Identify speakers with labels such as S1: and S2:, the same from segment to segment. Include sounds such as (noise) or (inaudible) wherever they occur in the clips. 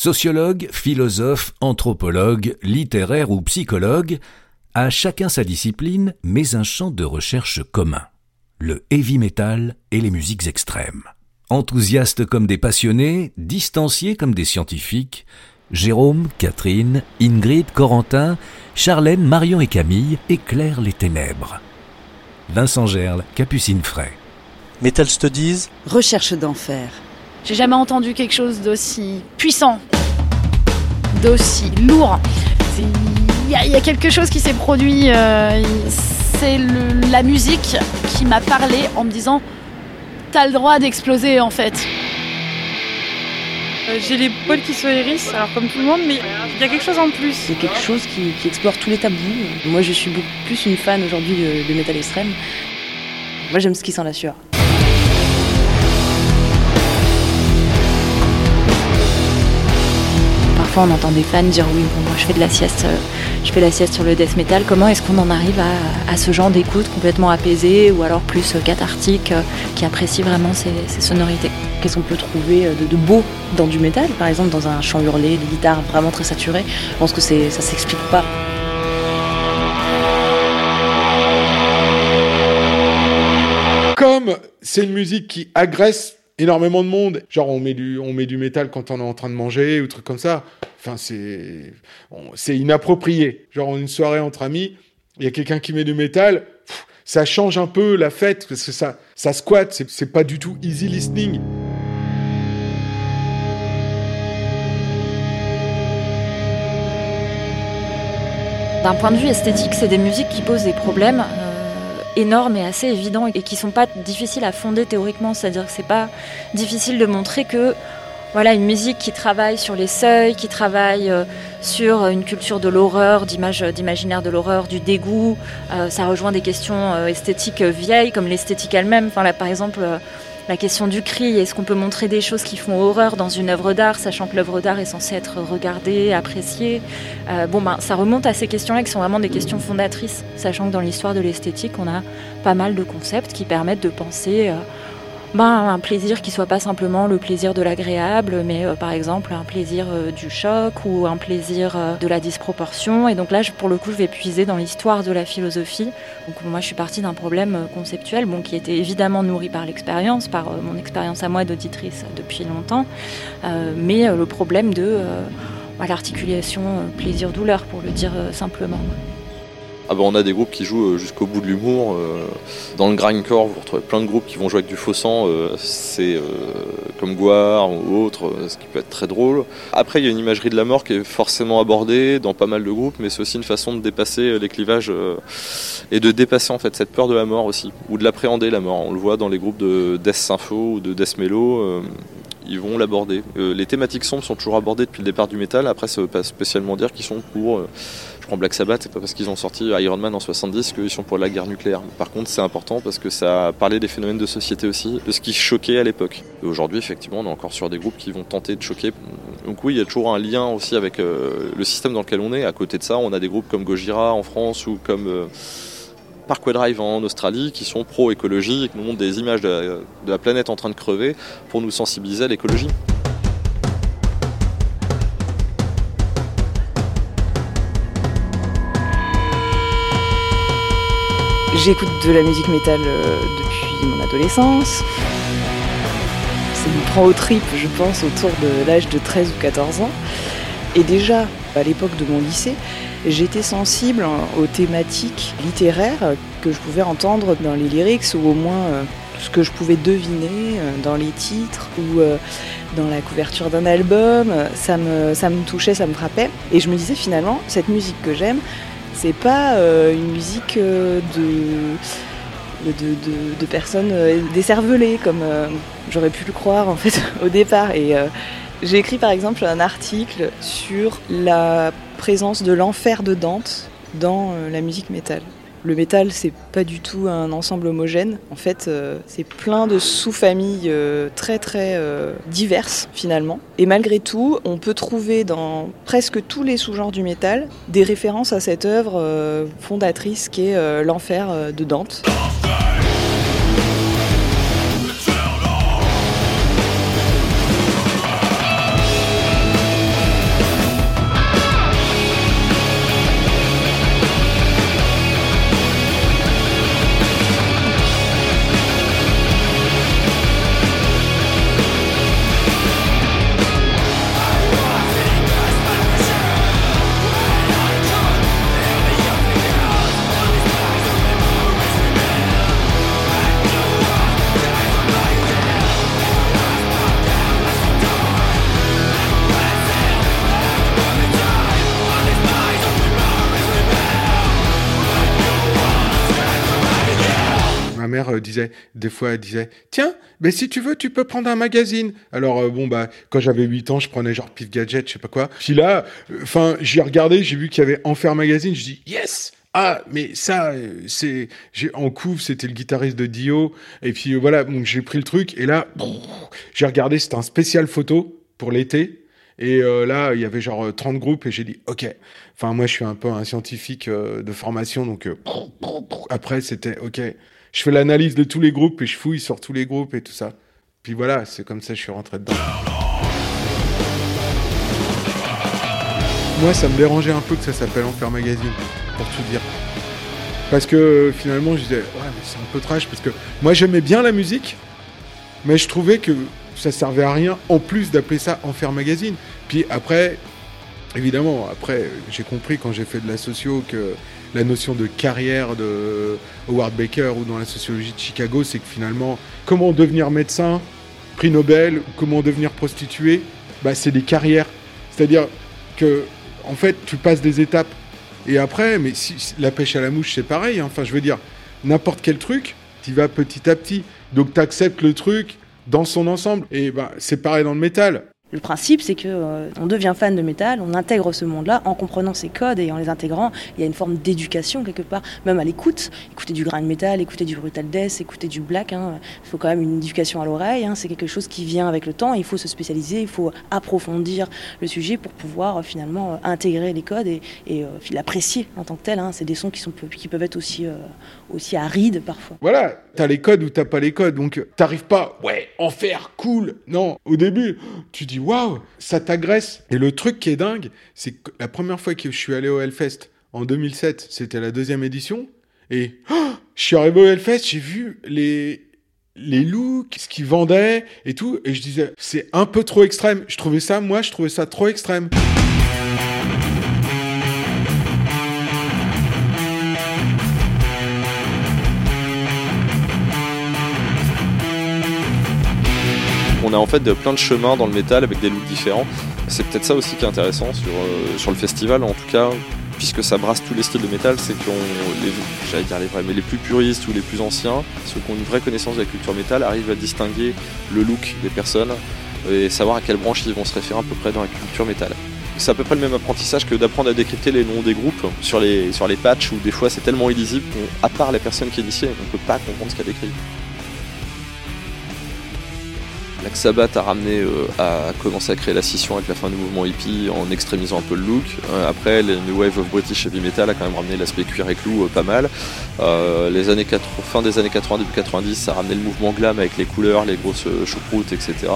S1: Sociologue, philosophe, anthropologue, littéraire ou psychologue, à chacun sa discipline, mais un champ de recherche commun. Le heavy metal et les musiques extrêmes. Enthousiastes comme des passionnés, distanciés comme des scientifiques, Jérôme, Catherine, Ingrid, Corentin, Charlène, Marion et Camille éclairent les ténèbres. Vincent Gerle, Capucine Fray.
S2: Metal Studies.
S3: Recherche d'enfer.
S4: J'ai jamais entendu quelque chose d'aussi puissant, d'aussi lourd. Il y, a quelque chose qui s'est produit. Euh, c'est la musique qui m'a parlé en me disant T'as le droit d'exploser en fait.
S5: Euh, j'ai les poils qui se hérissent, alors comme tout le monde, mais il y a quelque chose en plus.
S3: C'est quelque chose qui, explore tous les tabous. Moi, je suis beaucoup plus une fan aujourd'hui de, de métal extrême. Moi, j'aime ce qui sent la sueur. On entend des fans dire oui, bon, moi je fais de la sieste, euh, je fais la sieste sur le death metal. Comment est-ce qu'on en arrive à, ce genre d'écoute complètement apaisé ou alors plus euh, cathartique euh, qui apprécie vraiment ces, sonorités? Qu'est-ce qu'on peut trouver de, beau dans du métal, par exemple dans un chant hurlé, des guitares vraiment très saturées Je pense que ça s'explique pas.
S6: Comme c'est une musique qui agresse énormément de monde. Genre, on met du, on met du métal quand on est en train de manger ou trucs comme ça. Enfin, c'est, c'est inapproprié. Genre, une soirée entre amis, il y a quelqu'un qui met du métal. ça change un peu la fête parce que ça, ça squatte. C'est, pas du tout easy listening.
S4: D'un point de vue esthétique, c'est des musiques qui posent des problèmes. Euh, énormes et assez évidents et qui sont pas difficiles à fonder théoriquement. C'est-à-dire que c'est pas difficile de montrer que voilà une musique qui travaille sur les seuils, qui travaille euh, sur une culture de l'horreur, d'image, d'imaginaire de l'horreur, du dégoût. Euh, ça rejoint des questions euh, esthétiques vieilles comme l'esthétique elle-même. Enfin là, par exemple la question du cri, est-ce qu'on peut montrer des choses qui font horreur dans une œuvre d'art, sachant que l'œuvre d'art est censée être regardée, appréciée euh, Bon, ben, ça remonte à ces questions-là qui sont vraiment des questions fondatrices, sachant que dans l'histoire de l'esthétique, on a pas mal de concepts qui permettent de penser euh, ben, un plaisir qui soit pas simplement le plaisir de l'agréable, mais euh, par exemple un plaisir euh, du choc ou un plaisir euh, de la disproportion. Et donc là, pour le coup, je vais puiser dans l'histoire de la philosophie. Donc moi, je suis partie d'un problème conceptuel, bon, qui était évidemment nourri par l'expérience, par mon expérience à moi d'auditrice depuis longtemps, mais le problème de l'articulation plaisir-douleur, pour le dire simplement.
S7: Ah bah, on a des groupes qui jouent euh, jusqu'au bout de l'humour. Euh, dans le grindcore, vous retrouvez plein de groupes qui vont jouer avec du faux sang. Euh, c'est comme Guar ou autre, ce qui peut être très drôle. Après, il y a une imagerie de la mort qui est forcément abordée dans pas mal de groupes, mais c'est aussi une façon de dépasser les clivages et de dépasser en fait cette peur de la mort aussi, ou de l'appréhender la mort. On le voit dans les groupes de Death Sympho ou de Death Mellow ils vont l'aborder. les thématiques sombres sont toujours abordées depuis le départ du métal. Après, ça ne veut pas spécialement dire qu'ils sont pour Black Sabbath, c'est pas parce qu'ils ont sorti Iron Man en 70 qu'ils sont pour la guerre nucléaire. Par contre, c'est important parce que ça parlait des phénomènes de société aussi, de ce qui choquait à l'époque. Et aujourd'hui, effectivement, on est encore sur des groupes qui vont tenter de choquer. Donc oui, il y a toujours un lien aussi avec euh, le système dans lequel on est. À côté de ça, on a des groupes comme Gojira en France ou comme euh, Parkway Drive en Australie qui sont pro-écologie et qui nous montrent des images de la planète en train de crever pour nous sensibiliser à l'écologie.
S3: J'écoute de la musique métal euh, depuis mon adolescence. Ça me prend au trip, je pense, autour de l'âge de 13 ou 14 ans. Et déjà, à l'époque de mon lycée, j'étais sensible aux thématiques littéraires que je pouvais entendre dans les lyrics ou au moins euh, ce que je pouvais deviner euh, dans les titres ou dans la couverture d'un album. Ça ça me touchait, ça me frappait. Et je me disais finalement, cette musique que j'aime, c'est pas euh, une musique euh, de, de, personnes euh, décervelées comme j'aurais pu le croire en fait (laughs) au départ. Et j'ai écrit par exemple un article sur la présence de l'enfer de Dante dans la musique métal. Le métal, c'est pas du tout un ensemble homogène. En fait, euh, c'est plein de sous-familles euh, très très euh, diverses finalement. Et malgré tout, on peut trouver dans presque tous les sous-genres du métal des références à cette œuvre fondatrice qui est l'enfer de Dante.
S6: Euh, disait, des fois, disait, tiens, mais si tu veux, tu peux prendre un magazine. Alors, euh, bon, bah, quand j'avais 8 ans, je prenais genre Pif Gadget, je sais pas quoi. Puis là, enfin, j'ai regardé, j'ai vu qu'il y avait Enfer Magazine, je dis, yes! Ah, mais ça, euh, c'est, j'ai, en couve, c'était le guitariste de Dio. Et puis, euh, voilà, donc j'ai pris le truc. Et là, j'ai regardé, c'était un spécial photo pour l'été. Et euh, là, il y avait genre euh, 30 groupes et j'ai dit, OK. Enfin, moi, je suis un peu un scientifique euh, de formation. Donc, euh, après, c'était OK. Je fais l'analyse de tous les groupes et je fouille sur tous les groupes et tout ça. Puis voilà, c'est comme ça que je suis rentré dedans. Moi, ça me dérangeait un peu que ça s'appelle Enfer Magazine, pour tout dire. Parce que finalement, je disais, ouais, mais c'est un peu trash. Parce que moi, j'aimais bien la musique, mais je trouvais que ça servait à rien en plus d'appeler ça Enfer Magazine. Puis après, évidemment, après, j'ai compris quand j'ai fait de la socio que la notion de carrière de Howard Baker ou dans la sociologie de Chicago, c'est que finalement, comment devenir médecin, prix Nobel, comment devenir prostituée, bah, c'est des carrières. C'est-à-dire que, en fait, tu passes des étapes. Et après, mais si- la pêche à la mouche, c'est pareil. hein. Enfin, je veux dire, n'importe quel truc, tu vas petit à petit. Donc, tu acceptes le truc dans son ensemble. Et bah, c'est pareil dans le métal.
S8: Le principe, c'est que euh, on devient fan de métal, on intègre ce monde-là en comprenant ses codes et en les intégrant. Il y a une forme d'éducation quelque part, même à l'écoute. Écouter du grind metal, écouter du brutal death, écouter du black. hein. Il faut quand même une éducation à l'oreille. hein. C'est quelque chose qui vient avec le temps. Il faut se spécialiser, il faut approfondir le sujet pour pouvoir euh, finalement euh, intégrer les codes et, l'apprécier en tant que tel. hein. C'est des sons qui, qui peuvent être aussi, aussi arides parfois.
S6: Voilà, t'as les codes ou t'as pas les codes. Donc, t'arrives pas, ouais, en faire, cool. Non, au début, tu dis, waouh, ça t'agresse. Et le truc qui est dingue, c'est que la première fois que je suis allé au Hellfest, en 2007, c'était la deuxième édition. Et oh, je suis arrivé au Hellfest, j'ai vu les, les looks, ce qu'ils vendaient et tout. Et je disais, c'est un peu trop extrême. Je trouvais ça, moi, je trouvais ça trop extrême.
S7: On a en fait plein de chemins dans le métal avec des looks différents. C'est peut-être ça aussi qui est intéressant sur, euh, le festival, en tout cas, puisque ça brasse tous les styles de métal, c'est qu'on, les, j'allais dire les vrais, mais les plus puristes ou les plus anciens, ceux qui ont une vraie connaissance de la culture métal, arrivent à distinguer le look des personnes et savoir à quelle branche ils vont se référer à peu près dans la culture métal. C'est à peu près le même apprentissage que d'apprendre à décrypter les noms des groupes sur les, sur les patchs où des fois c'est tellement illisible qu'à part la personne qui initiée, on ne peut pas comprendre ce qu'elle décrit. Black Sabbath a ramené, euh, a commencé à créer la scission avec la fin du mouvement hippie en extrémisant un peu le look. Euh, après, les New Wave of British Heavy Metal a quand même ramené l'aspect cuir et clou euh, pas mal. Euh, les années 80, fin des années 80, début 90, ça a ramené le mouvement glam avec les couleurs, les grosses euh, choucroutes, etc.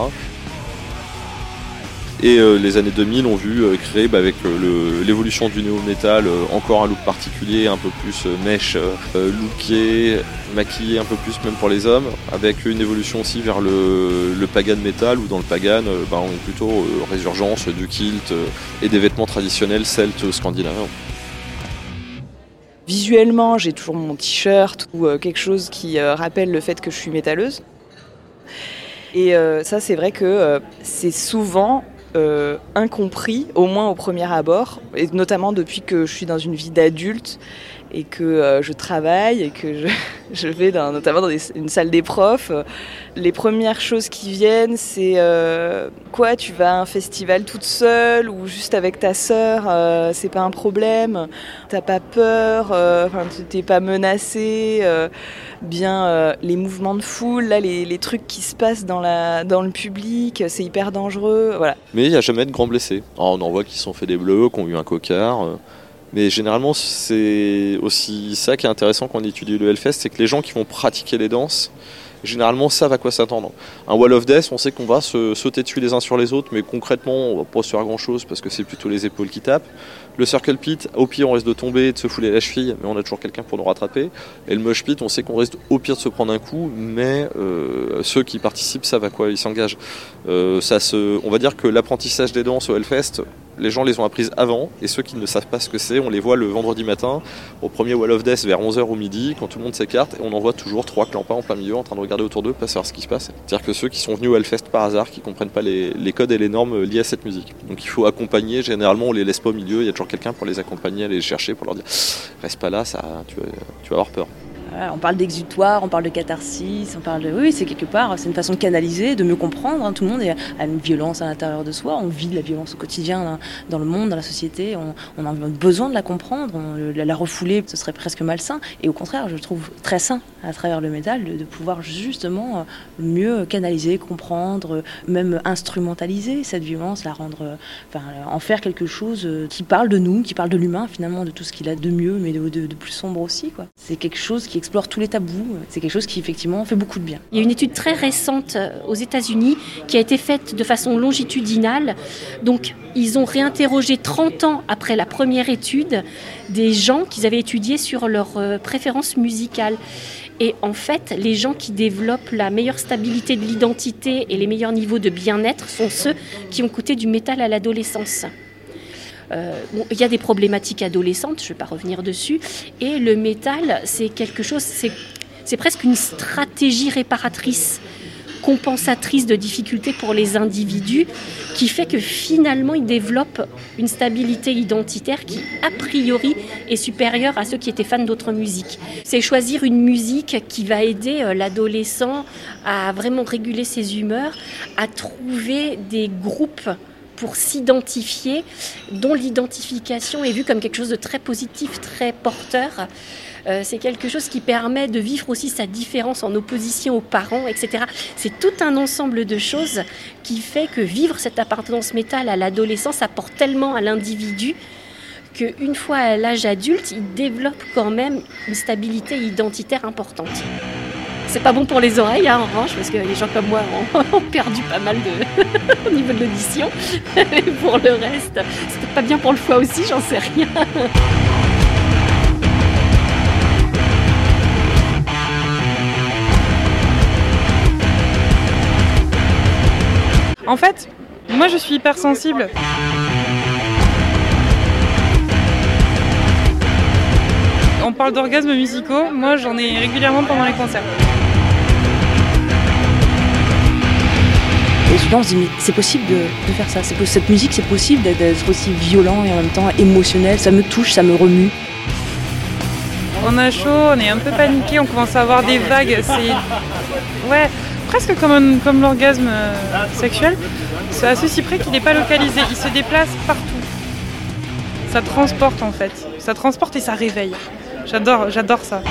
S7: Et euh, les années 2000 ont vu euh, créer bah, avec euh, l'évolution du néo-metal encore un look particulier, un peu plus mèche, looké, maquillé un peu plus même pour les hommes, avec une évolution aussi vers le, pagan metal où dans le pagan bah, on est plutôt résurgence du kilt et des vêtements traditionnels celtes scandinaviens.
S3: Visuellement, j'ai toujours mon t-shirt ou quelque chose qui rappelle le fait que je suis métalleuse. Et ça, c'est vrai que c'est souvent euh, incompris, au moins au premier abord, et notamment depuis que je suis dans une vie d'adulte et que euh, je travaille et que je, (laughs) vais notamment dans une salle des profs. les premières choses qui viennent, c'est euh, quoi Tu vas à un festival toute seule ou juste avec ta sœur euh, C'est pas un problème T'as pas peur Enfin, t'es pas menacé euh, Bien, les mouvements de foule, là, les, trucs qui se passent dans, la, dans le public, c'est hyper dangereux. Voilà.
S7: Mais il n'y a jamais de grands blessés. Alors, on en voit qui se sont fait des bleus, qui ont eu un cocard. Mais généralement, c'est aussi ça qui est intéressant quand on étudie le Hellfest, c'est que les gens qui vont pratiquer les danses, généralement savent à quoi s'attendre. Un Wall of Death, on sait qu'on va se sauter dessus les uns sur les autres, mais concrètement, on va pas se faire grand chose parce que c'est plutôt les épaules qui tapent. Le Circle Pit, au pire, on risque de tomber de se fouler la cheville, mais on a toujours quelqu'un pour nous rattraper. Et le Mosh Pit, on sait qu'on risque au pire de se prendre un coup, mais euh, ceux qui participent savent à quoi ils s'engagent. Euh, ça on va dire que l'apprentissage des danses au Hellfest, les gens les ont apprises avant, et ceux qui ne savent pas ce que c'est, on les voit le vendredi matin, au premier Wall of Death vers 11h au midi, quand tout le monde s'écarte, et on en voit toujours trois clampins en plein milieu en train de regarder autour d'eux, pas savoir ce qui se passe. C'est-à-dire que ceux qui sont venus au Hellfest par hasard, qui comprennent pas les, les codes et les normes liés à cette musique. Donc il faut accompagner, généralement on les laisse pas au milieu, il y a toujours quelqu'un pour les accompagner, aller les chercher, pour leur dire reste pas là, ça, tu, vas, tu vas avoir peur.
S8: On parle d'exutoire, on parle de catharsis, on parle de... Oui, c'est quelque part, c'est une façon de canaliser, de mieux comprendre. Hein. Tout le monde a une violence à l'intérieur de soi, on vit de la violence au quotidien hein, dans le monde, dans la société, on, a besoin de la comprendre, la, refouler, ce serait presque malsain. Et au contraire, je trouve très sain à travers le métal de, pouvoir justement euh, mieux canaliser, comprendre, même instrumentaliser cette violence, la rendre, enfin, en faire quelque chose euh, qui parle de nous, qui parle de l'humain finalement, de tout ce qu'il a de mieux, mais de, plus sombre aussi. C'est quelque chose qui explore tous les tabous. C'est quelque chose qui effectivement fait beaucoup de bien.
S9: Il y a une étude très récente euh, aux États-Unis qui a été faite de façon longitudinale. Donc ils ont réinterrogé 30 ans après la première étude des gens qu'ils avaient étudiés sur leurs euh, préférences musicales. Et en fait, les gens qui développent la meilleure stabilité de l'identité et les meilleurs niveaux de bien-être sont ceux qui ont coûté du métal à l'adolescence. Euh, il y a des problématiques adolescentes, je ne vais pas revenir dessus. Et le métal, c'est quelque chose, c'est presque une stratégie réparatrice compensatrice de difficultés pour les individus, qui fait que finalement ils développent une stabilité identitaire qui, a priori, est supérieure à ceux qui étaient fans d'autres musiques. C'est choisir une musique qui va aider euh, l'adolescent à vraiment réguler ses humeurs, à trouver des groupes pour s'identifier, dont l'identification est vue comme quelque chose de très positif, très porteur. Euh, c'est quelque chose qui permet de vivre aussi sa différence en opposition aux parents, etc. C'est tout un ensemble de choses qui fait que vivre cette appartenance métal à l'adolescence apporte tellement à l'individu qu'une fois à l'âge adulte, il développe quand même une stabilité identitaire importante. C'est pas bon pour les oreilles, hein, en revanche, parce que les gens comme moi ont, (laughs) perdu pas mal de (laughs) au niveau de l'audition. (laughs) Pour le reste, c'était pas bien pour le foie aussi, j'en sais rien.
S5: En fait, moi je suis hypersensible. On parle d'orgasmes musicaux, moi j'en ai régulièrement pendant les concerts.
S8: Et souvent on se dit, mais c'est possible de, faire ça. Cette musique, c'est possible d'être aussi violent et en même temps émotionnel. Ça me touche, ça me remue.
S5: On a chaud, on est un peu paniqué, on commence à avoir des vagues. C'est. Ouais, presque comme, comme l'orgasme euh, sexuel. C'est à ceci près qu'il n'est pas localisé. Il se déplace partout. Ça transporte en fait. Ça transporte et ça réveille. J'adore, j'adore ça.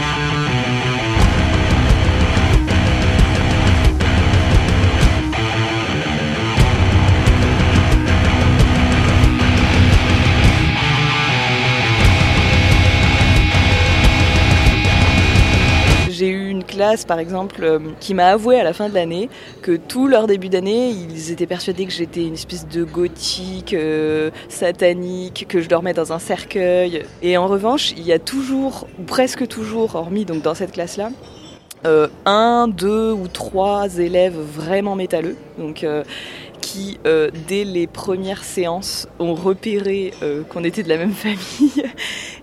S3: Par exemple, euh, qui m'a avoué à la fin de l'année que tout leur début d'année, ils étaient persuadés que j'étais une espèce de gothique, euh, satanique, que je dormais dans un cercueil. Et en revanche, il y a toujours, ou presque toujours, hormis donc dans cette classe-là, euh, un, deux ou trois élèves vraiment métalleux. Donc qui, euh, dès les premières séances, ont repéré euh, qu'on était de la même (laughs) famille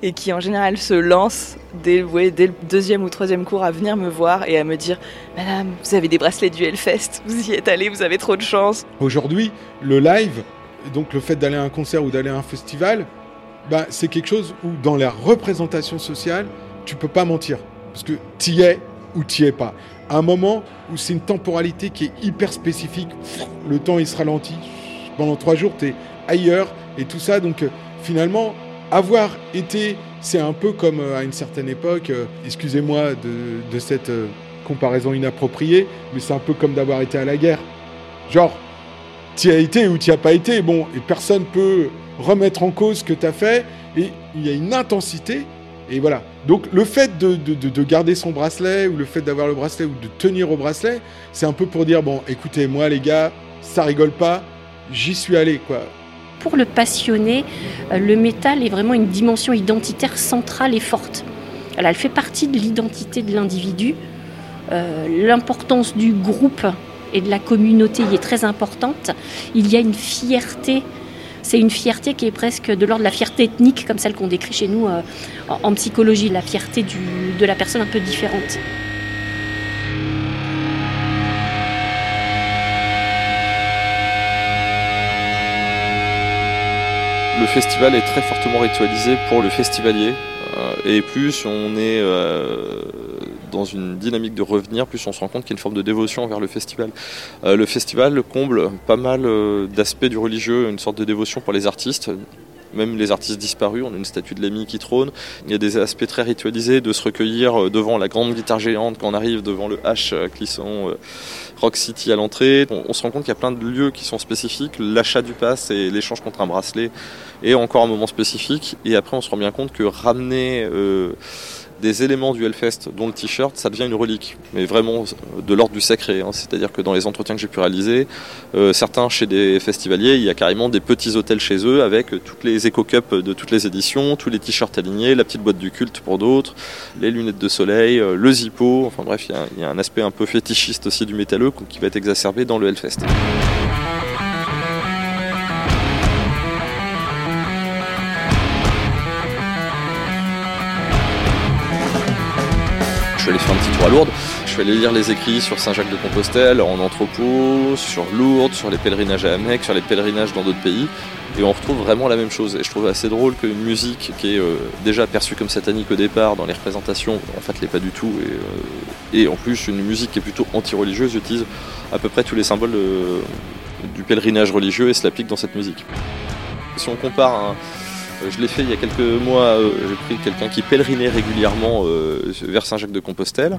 S3: et qui, en général, se lancent dès, le deuxième ou troisième cours à venir me voir et à me dire Madame, vous avez des bracelets du Hellfest, (laughs) vous y êtes allé, vous avez trop de chance.
S6: Aujourd'hui, le live, donc le fait d'aller à un concert ou d'aller à un festival, bah, c'est quelque chose où, dans la représentation sociale, tu peux pas mentir. Parce que tu y es ou tu es pas un moment où c'est une temporalité qui est hyper spécifique. Le temps, il se ralentit. Pendant trois jours, tu es ailleurs et tout ça. Donc, euh, finalement, avoir été, c'est un peu comme euh, à une certaine époque, euh, excusez-moi de, cette comparaison inappropriée, mais c'est un peu comme d'avoir été à la guerre. Genre, tu as été ou tu as pas été, bon, et personne peut remettre en cause ce que tu as fait, et il y a une intensité et voilà. Donc le fait de, garder son bracelet ou le fait d'avoir le bracelet ou de tenir au bracelet, c'est un peu pour dire bon, écoutez, moi les gars, ça rigole pas, j'y suis allé quoi.
S9: Pour le passionné, euh, le métal est vraiment une dimension identitaire centrale et forte. Elle, fait partie de l'identité de l'individu. Euh, l'importance du groupe et de la communauté y est très importante. Il y a une fierté c'est une fierté qui est presque de l'ordre de la fierté ethnique, comme celle qu'on décrit chez nous euh, en, psychologie, la fierté de la personne un peu différente.
S7: Le festival est très fortement ritualisé pour le festivalier. Euh, et plus on est euh, dans une dynamique de revenir, plus on se rend compte qu'il y a une forme de dévotion envers le festival. Euh, le festival comble pas mal d'aspects du religieux, une sorte de dévotion pour les artistes, même les artistes disparus, on a une statue de l'ami qui trône. Il y a des aspects très ritualisés de se recueillir devant la grande guitare géante quand on arrive devant le H qui Rock City à l'entrée. On, se rend compte qu'il y a plein de lieux qui sont spécifiques. L'achat du pass et l'échange contre un bracelet est encore un moment spécifique. Et après, on se rend bien compte que ramener euh, des éléments du Hellfest, dont le t-shirt, ça devient une relique, mais vraiment de l'ordre du sacré. Hein. C'est-à-dire que dans les entretiens que j'ai pu réaliser, euh, certains chez des festivaliers, il y a carrément des petits hôtels chez eux avec toutes les éco-cups de toutes les éditions, tous les t-shirts alignés, la petite boîte du culte pour d'autres, les lunettes de soleil, euh, le zippo, enfin bref, il y, a un aspect un peu fétichiste aussi du métalleux qui va être exacerbé dans le Hellfest. Suis allé faire un petit tour à Lourdes. Je suis allé lire les écrits sur Saint-Jacques-de-Compostelle, en entrepôt, sur Lourdes, sur les pèlerinages à Amec, sur les pèlerinages dans d'autres pays. Et on retrouve vraiment la même chose. Et je trouve assez drôle qu'une musique qui est euh, déjà perçue comme satanique au départ dans les représentations, en fait, l'est pas du tout. Et, euh, en plus, une musique qui est plutôt anti-religieuse utilise à peu près tous les symboles du pèlerinage religieux et se l'applique dans cette musique. Si on compare un, je l'ai fait il y a quelques mois, euh, j'ai pris quelqu'un qui pèlerinait régulièrement euh, vers Saint-Jacques-de-Compostelle.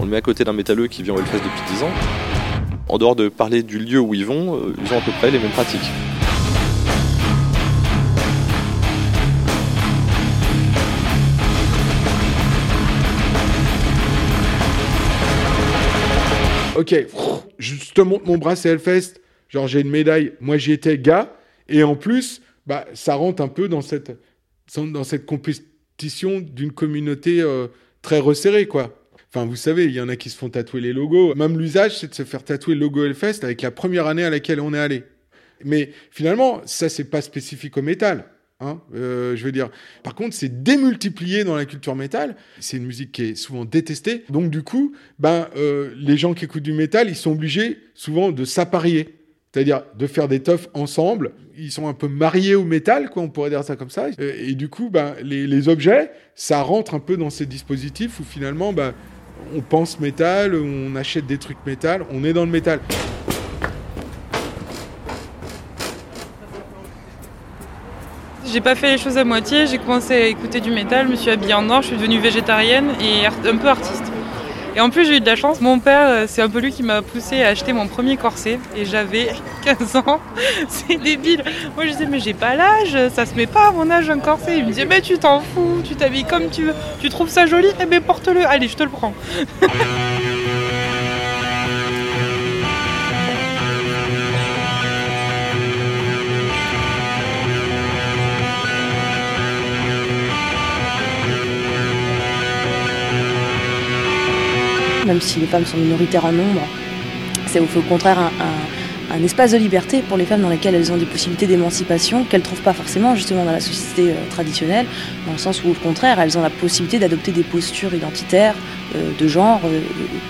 S7: On le met à côté d'un métalleux qui vient au Hellfest depuis 10 ans. En dehors de parler du lieu où ils vont, ils ont à peu près les mêmes pratiques.
S6: Ok, je te montre mon bras, c'est Hellfest. Genre, j'ai une médaille. Moi, j'y étais gars. Et en plus, bah, ça rentre un peu dans cette, dans cette compétition d'une communauté euh, très resserrée, quoi. Enfin, vous savez, il y en a qui se font tatouer les logos. Même l'usage, c'est de se faire tatouer le logo Hellfest avec la première année à laquelle on est allé. Mais finalement, ça, c'est pas spécifique au métal. Hein, euh, je veux dire. Par contre, c'est démultiplié dans la culture métal. C'est une musique qui est souvent détestée. Donc, du coup, ben, euh, les gens qui écoutent du métal, ils sont obligés souvent de s'apparier. C'est-à-dire de faire des teufs ensemble. Ils sont un peu mariés au métal, quoi, on pourrait dire ça comme ça. Et, du coup, ben, les, objets, ça rentre un peu dans ces dispositifs où finalement, ben, on pense métal, on achète des trucs métal, on est dans le métal.
S5: J'ai pas fait les choses à moitié, j'ai commencé à écouter du métal, je me suis habillée en or, je suis devenue végétarienne et un peu artiste. Et en plus, j'ai eu de la chance. Mon père, euh, c'est un peu lui qui m'a poussé à acheter mon premier corset. Et j'avais (laughs) 15 ans. (laughs) c'est débile. Moi, je disais, mais j'ai pas l'âge. Ça se met pas à mon âge un corset. Il me disait, mais tu t'en fous. Tu t'habilles comme tu veux. Tu trouves ça joli? Eh bien, porte-le. Allez, je te le prends. (laughs)
S8: même si les femmes sont minoritaires en nombre. C'est au contraire un, espace de liberté pour les femmes dans lequel elles ont des possibilités d'émancipation qu'elles ne trouvent pas forcément justement dans la société euh, traditionnelle, dans le sens où au contraire elles ont la possibilité d'adopter des postures identitaires euh, de genre euh,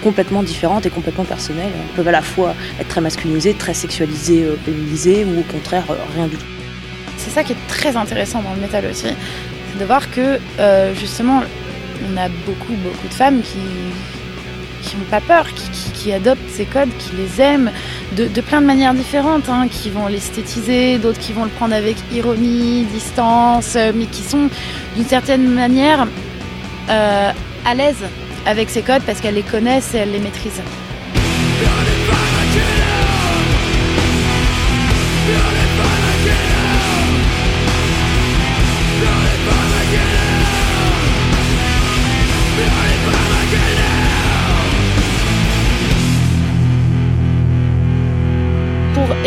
S8: complètement différentes et complètement personnelles. Elles peuvent à la fois être très masculinisées, très sexualisées, féminisées ou au contraire rien du tout.
S10: C'est ça qui est très intéressant dans le métal aussi, c'est de voir que justement on a beaucoup beaucoup de femmes qui qui n'ont pas peur, qui, adoptent ces codes, qui les aiment de, plein de manières différentes, hein, qui vont l'esthétiser, d'autres qui vont le prendre avec ironie, distance, euh, mais qui sont d'une certaine manière euh, à l'aise avec ces codes parce qu'elles les connaissent et elles les maîtrisent.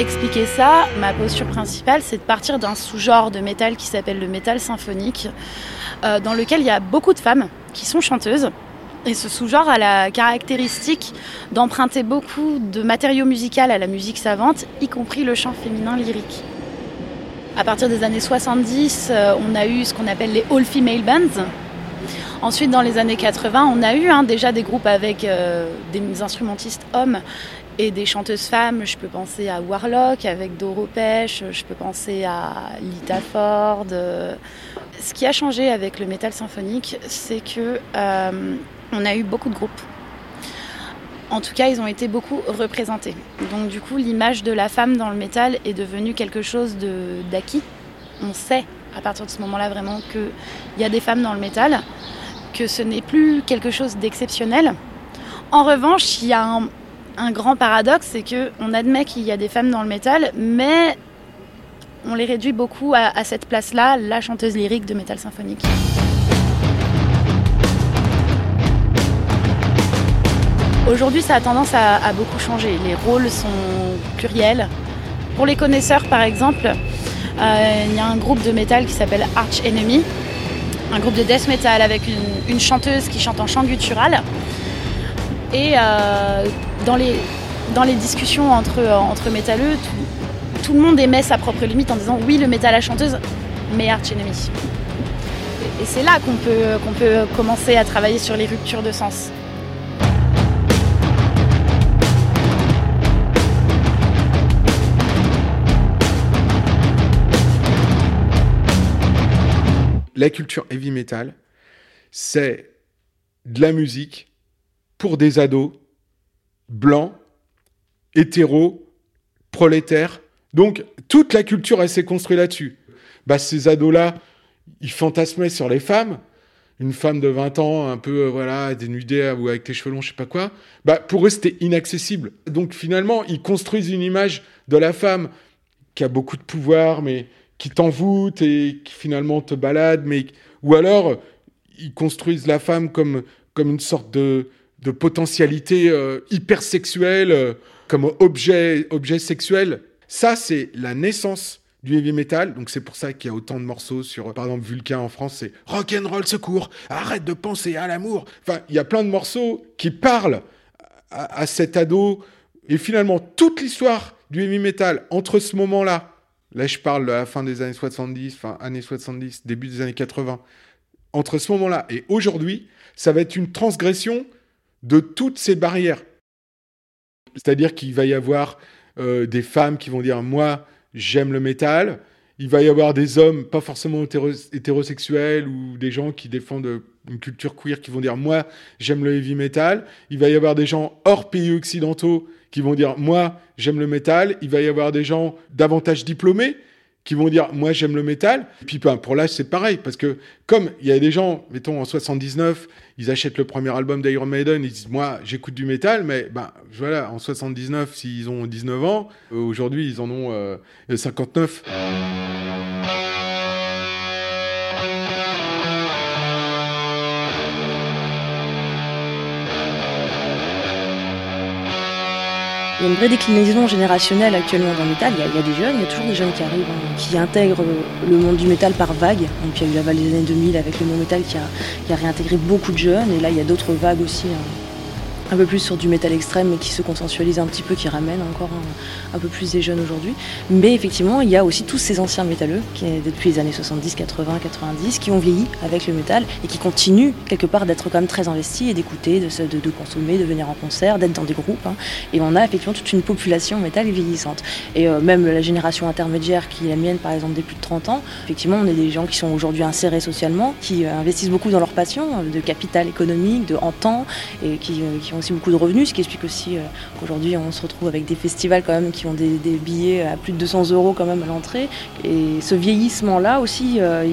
S10: Expliquer ça, ma posture principale, c'est de partir d'un sous-genre de métal qui s'appelle le métal symphonique, euh, dans lequel il y a beaucoup de femmes qui sont chanteuses. Et ce sous-genre a la caractéristique d'emprunter beaucoup de matériaux musicaux à la musique savante, y compris le chant féminin lyrique. À partir des années 70, euh, on a eu ce qu'on appelle les all-female bands, Ensuite, dans les années 80, on a eu hein, déjà des groupes avec euh, des instrumentistes hommes Et des chanteuses femmes, je peux penser à Warlock avec Doro Pêche, je peux penser à Lita Ford. Ce qui a changé avec le métal symphonique, c'est que euh, on a eu beaucoup de groupes. En tout cas, ils ont été beaucoup représentés. Donc du coup, l'image de la femme dans le métal est devenue quelque chose d'acquis. On sait à partir de ce moment-là vraiment qu'il y a des femmes dans le métal, que ce n'est plus quelque chose d'exceptionnel. En revanche, il y a un, grand paradoxe, c'est qu'on admet qu'il y a des femmes dans le métal, mais on les réduit beaucoup à, à cette place-là, la chanteuse lyrique de métal symphonique. Aujourd'hui, ça a tendance à, beaucoup changer. Les rôles sont pluriels. Pour les connaisseurs, par exemple, euh, il y a un groupe de métal qui s'appelle Arch Enemy, un groupe de death metal avec une, chanteuse qui chante en chant guttural. Et euh, dans, les, dans les discussions entre, entre métalleux, tout, le monde aimait sa propre limite en disant oui, le métal à chanteuse, mais Arch Enemy. Et c'est là qu'on peut, qu'on peut commencer à travailler sur les ruptures de sens.
S6: la culture heavy metal, c'est de la musique pour des ados blancs, hétéros, prolétaires. Donc, toute la culture, elle s'est construite là-dessus. Bah, ces ados-là, ils fantasmaient sur les femmes. Une femme de 20 ans, un peu, euh, voilà, dénudée ou avec tes cheveux longs, je sais pas quoi. Bah, pour eux, c'était inaccessible. Donc, finalement, ils construisent une image de la femme qui a beaucoup de pouvoir, mais qui t'envoûtent et qui finalement te baladent, mais ou alors ils construisent la femme comme comme une sorte de de potentialité euh, hyper sexuelle, euh, comme objet objet sexuel. Ça, c'est la naissance du heavy metal. Donc c'est pour ça qu'il y a autant de morceaux sur, par exemple, Vulcain en France, c'est rock and roll secours, arrête de penser à l'amour. Enfin, il y a plein de morceaux qui parlent à, à cet ado. Et finalement, toute l'histoire du heavy metal entre ce moment-là Là, je parle de la fin des années 70, fin années 70, début des années 80. Entre ce moment-là et aujourd'hui, ça va être une transgression de toutes ces barrières. C'est-à-dire qu'il va y avoir euh, des femmes qui vont dire moi j'aime le métal. Il va y avoir des hommes pas forcément hétérosexuels ou des gens qui défendent une culture queer qui vont dire moi j'aime le heavy metal. Il va y avoir des gens hors pays occidentaux qui vont dire moi j'aime le métal. Il va y avoir des gens davantage diplômés qui vont dire moi j'aime le métal. Et puis ben, pour l'âge c'est pareil parce que comme il y a des gens, mettons en 79, ils achètent le premier album d'Iron Maiden, ils disent moi j'écoute du métal, mais ben voilà en 79 s'ils ont 19 ans, euh, aujourd'hui ils en ont 59.
S8: Il y a une vraie déclinaison générationnelle actuellement dans le métal. Il y, a, des jeunes, il y a toujours des jeunes qui arrivent, hein, qui intègrent le monde du métal par vagues. Donc il y a eu la vague des années 2000 avec le monde métal qui a, qui a réintégré beaucoup de jeunes. Et là, il y a d'autres vagues aussi. Hein un peu plus sur du métal extrême, mais qui se consensualise un petit peu, qui ramène encore un, peu plus des jeunes aujourd'hui. Mais effectivement, il y a aussi tous ces anciens métalleux, qui, depuis les années 70, 80, 90, qui ont vieilli avec le métal et qui continuent quelque part d'être quand même très investis et d'écouter, de, de, consommer, de venir en concert, d'être dans des groupes. Hein. Et on a effectivement toute une population métal vieillissante. Et euh, même la génération intermédiaire, qui est la mienne par exemple des plus de 30 ans, effectivement, on est des gens qui sont aujourd'hui insérés socialement, qui euh, investissent beaucoup dans leur passion, euh, de capital économique, de en temps, et qui, qui ont aussi beaucoup de revenus, ce qui explique aussi euh, qu'aujourd'hui on se retrouve avec des festivals quand même qui ont des, billets à plus de 200 euros quand même à l'entrée. Et ce vieillissement-là aussi, euh,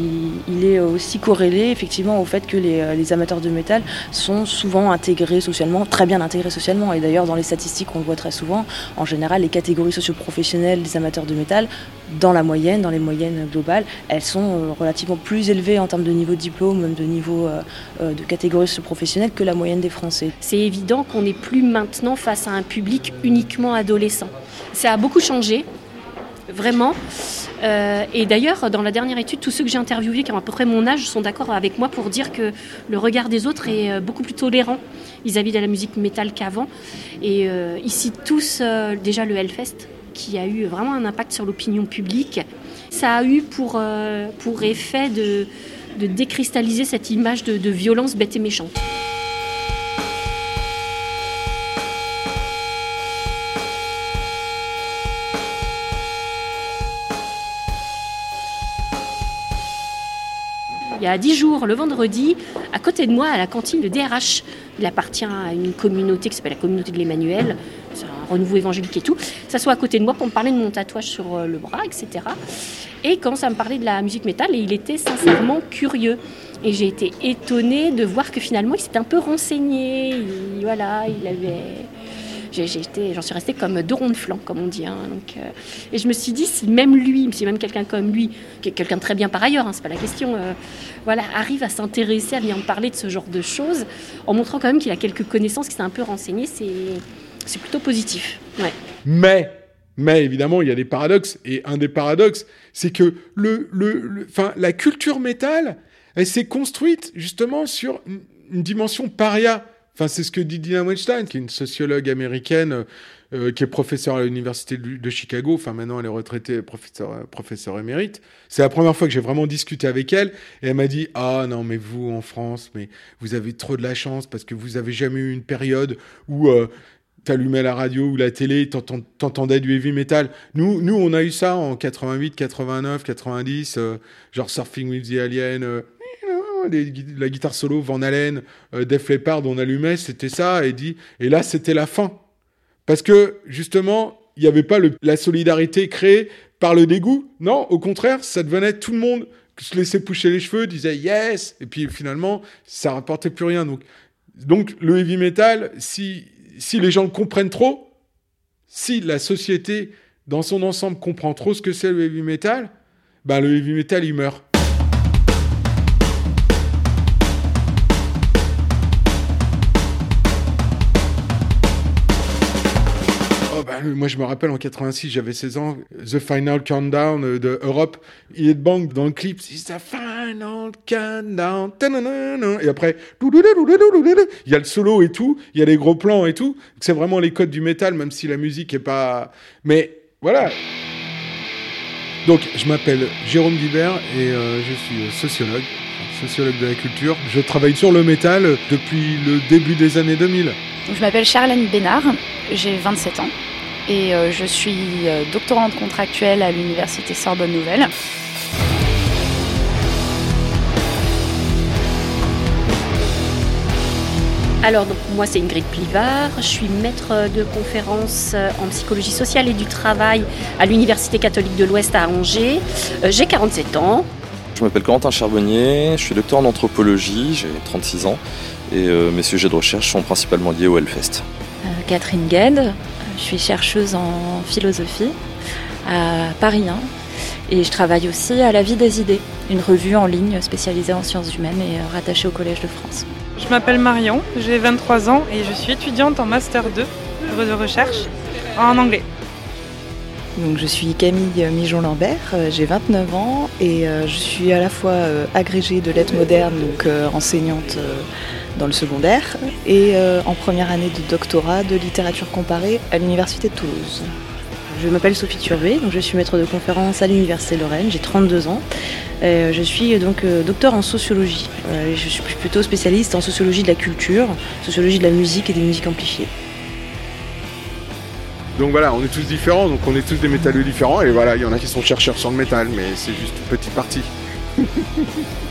S8: il, est aussi corrélé effectivement au fait que euh, les, amateurs de métal sont souvent intégrés socialement, très bien intégrés socialement. Et d'ailleurs dans les statistiques on le voit très souvent, en général les catégories socioprofessionnelles des amateurs de métal, dans la moyenne, dans les moyennes globales, elles sont relativement plus élevées en termes de niveau de diplôme, de niveau de catégorie professionnelle que la moyenne des Français.
S9: C'est évident qu'on n'est plus maintenant face à un public uniquement adolescent. Ça a beaucoup changé, vraiment. Euh, et d'ailleurs, dans la dernière étude, tous ceux que j'ai interviewés qui ont à peu près mon âge sont d'accord avec moi pour dire que le regard des autres est euh, beaucoup plus tolérant vis-à-vis de la musique métal qu'avant. Et euh, ici, tous, déjà le Hellfest, qui a eu vraiment un impact sur l'opinion publique. Ça a eu pour, pour effet de, de décristalliser cette image de, de violence bête et méchante. Il y a dix jours, le vendredi, à côté de moi, à la cantine de DRH. Il appartient à une communauté qui s'appelle la communauté de l'Emmanuel. C'est un renouveau évangélique et tout. Ça soit à côté de moi pour me parler de mon tatouage sur euh, le bras, etc. Et il commence à me parler de la musique métal et il était sincèrement curieux. Et j'ai été étonnée de voir que finalement il s'était un peu renseigné. Il, voilà, il avait j'en suis restée comme deux ronds de flanc, comme on dit. Hein. euh, et je me suis dit, si même lui, si même quelqu'un comme lui, quelqu'un de très bien par ailleurs, hein, c'est pas la question, euh, arrive à s'intéresser, à bien parler de ce genre de choses, en montrant quand même qu'il a quelques connaissances, qu'il s'est un peu renseigné, c'est plutôt positif.
S6: Mais mais évidemment, il y a des paradoxes. Et un des paradoxes, c'est que la culture métal, elle s'est construite justement sur une dimension paria. Enfin, c'est ce que dit Dina Weinstein, qui est une sociologue américaine, euh, qui est professeure à l'université de, Chicago. Enfin, maintenant, elle est retraitée professeur, professeur émérite. C'est la première fois que j'ai vraiment discuté avec elle. Et elle m'a dit, ah non, mais vous, en France, mais vous avez trop de la chance parce que vous avez jamais eu une période où euh, t'allumais la radio ou la télé, t'entendais du heavy metal. Nous, nous, on a eu ça en 88, 89, 90, genre Surfing with the Alien, la guitare solo, Van Halen, euh, Def Leppard, on allumait, c'était ça, et dit, et là, c'était la fin. Parce que, justement, il n'y avait pas la solidarité créée par le dégoût. Non, au contraire, ça devenait tout le monde se laissait pousser les cheveux, disait yes, et puis finalement, ça rapportait plus rien. Donc, donc le heavy metal, si, si les gens comprennent trop, si la société dans son ensemble comprend trop ce que c'est le heavy metal, ben le heavy metal il meurt. Moi, je me rappelle en 86, j'avais 16 ans, The Final Countdown euh, de Europe. Il est banque dans le clip, c'est The Final Countdown. Et après, il y a le solo et tout, il y a les gros plans et tout. C'est vraiment les codes du métal, même si la musique est pas. Mais voilà. Donc, je m'appelle Jérôme Guibert et je suis sociologue, sociologue de la culture. Je travaille sur le métal depuis le début des années 2000.
S10: Je m'appelle Charlène Bénard, j'ai 27 ans et euh, je suis euh, doctorante contractuelle à l'université Sorbonne Nouvelle.
S9: Alors donc moi c'est Ingrid Plivard, je suis maître de conférence euh, en psychologie sociale et du travail à l'Université catholique de l'Ouest à Angers. J'ai 47 ans.
S7: Je m'appelle Corentin Charbonnier, je suis docteur en anthropologie, j'ai 36 ans et mes sujets de recherche sont principalement liés au Hellfest.
S4: Catherine Gued, je suis chercheuse en philosophie à Paris 1 et je travaille aussi à La Vie des idées, une revue en ligne spécialisée en sciences humaines et euh, rattachée au Collège de France.
S5: Je m'appelle Marion, j'ai 23 ans et je suis étudiante en Master 2 de recherche en anglais.
S3: Donc, je suis Camille Mijon-Lambert, euh, j'ai 29 ans et euh, je suis à la fois agrégée de lettres modernes, donc enseignante dans le secondaire et euh, en première année de doctorat de littérature comparée à l'Université de Toulouse. Je m'appelle Sophie Turvé, donc je suis maître de conférence à l'Université Lorraine, j'ai 32 ans. Euh, je suis donc euh, docteur en sociologie. je suis plutôt spécialiste en sociologie de la culture, sociologie de la musique et des musiques amplifiées.
S6: Donc voilà, on est tous différents, donc on est tous des métalleux différents, et voilà, il y en a qui sont chercheurs sur le métal, mais c'est juste une petite partie. (laughs)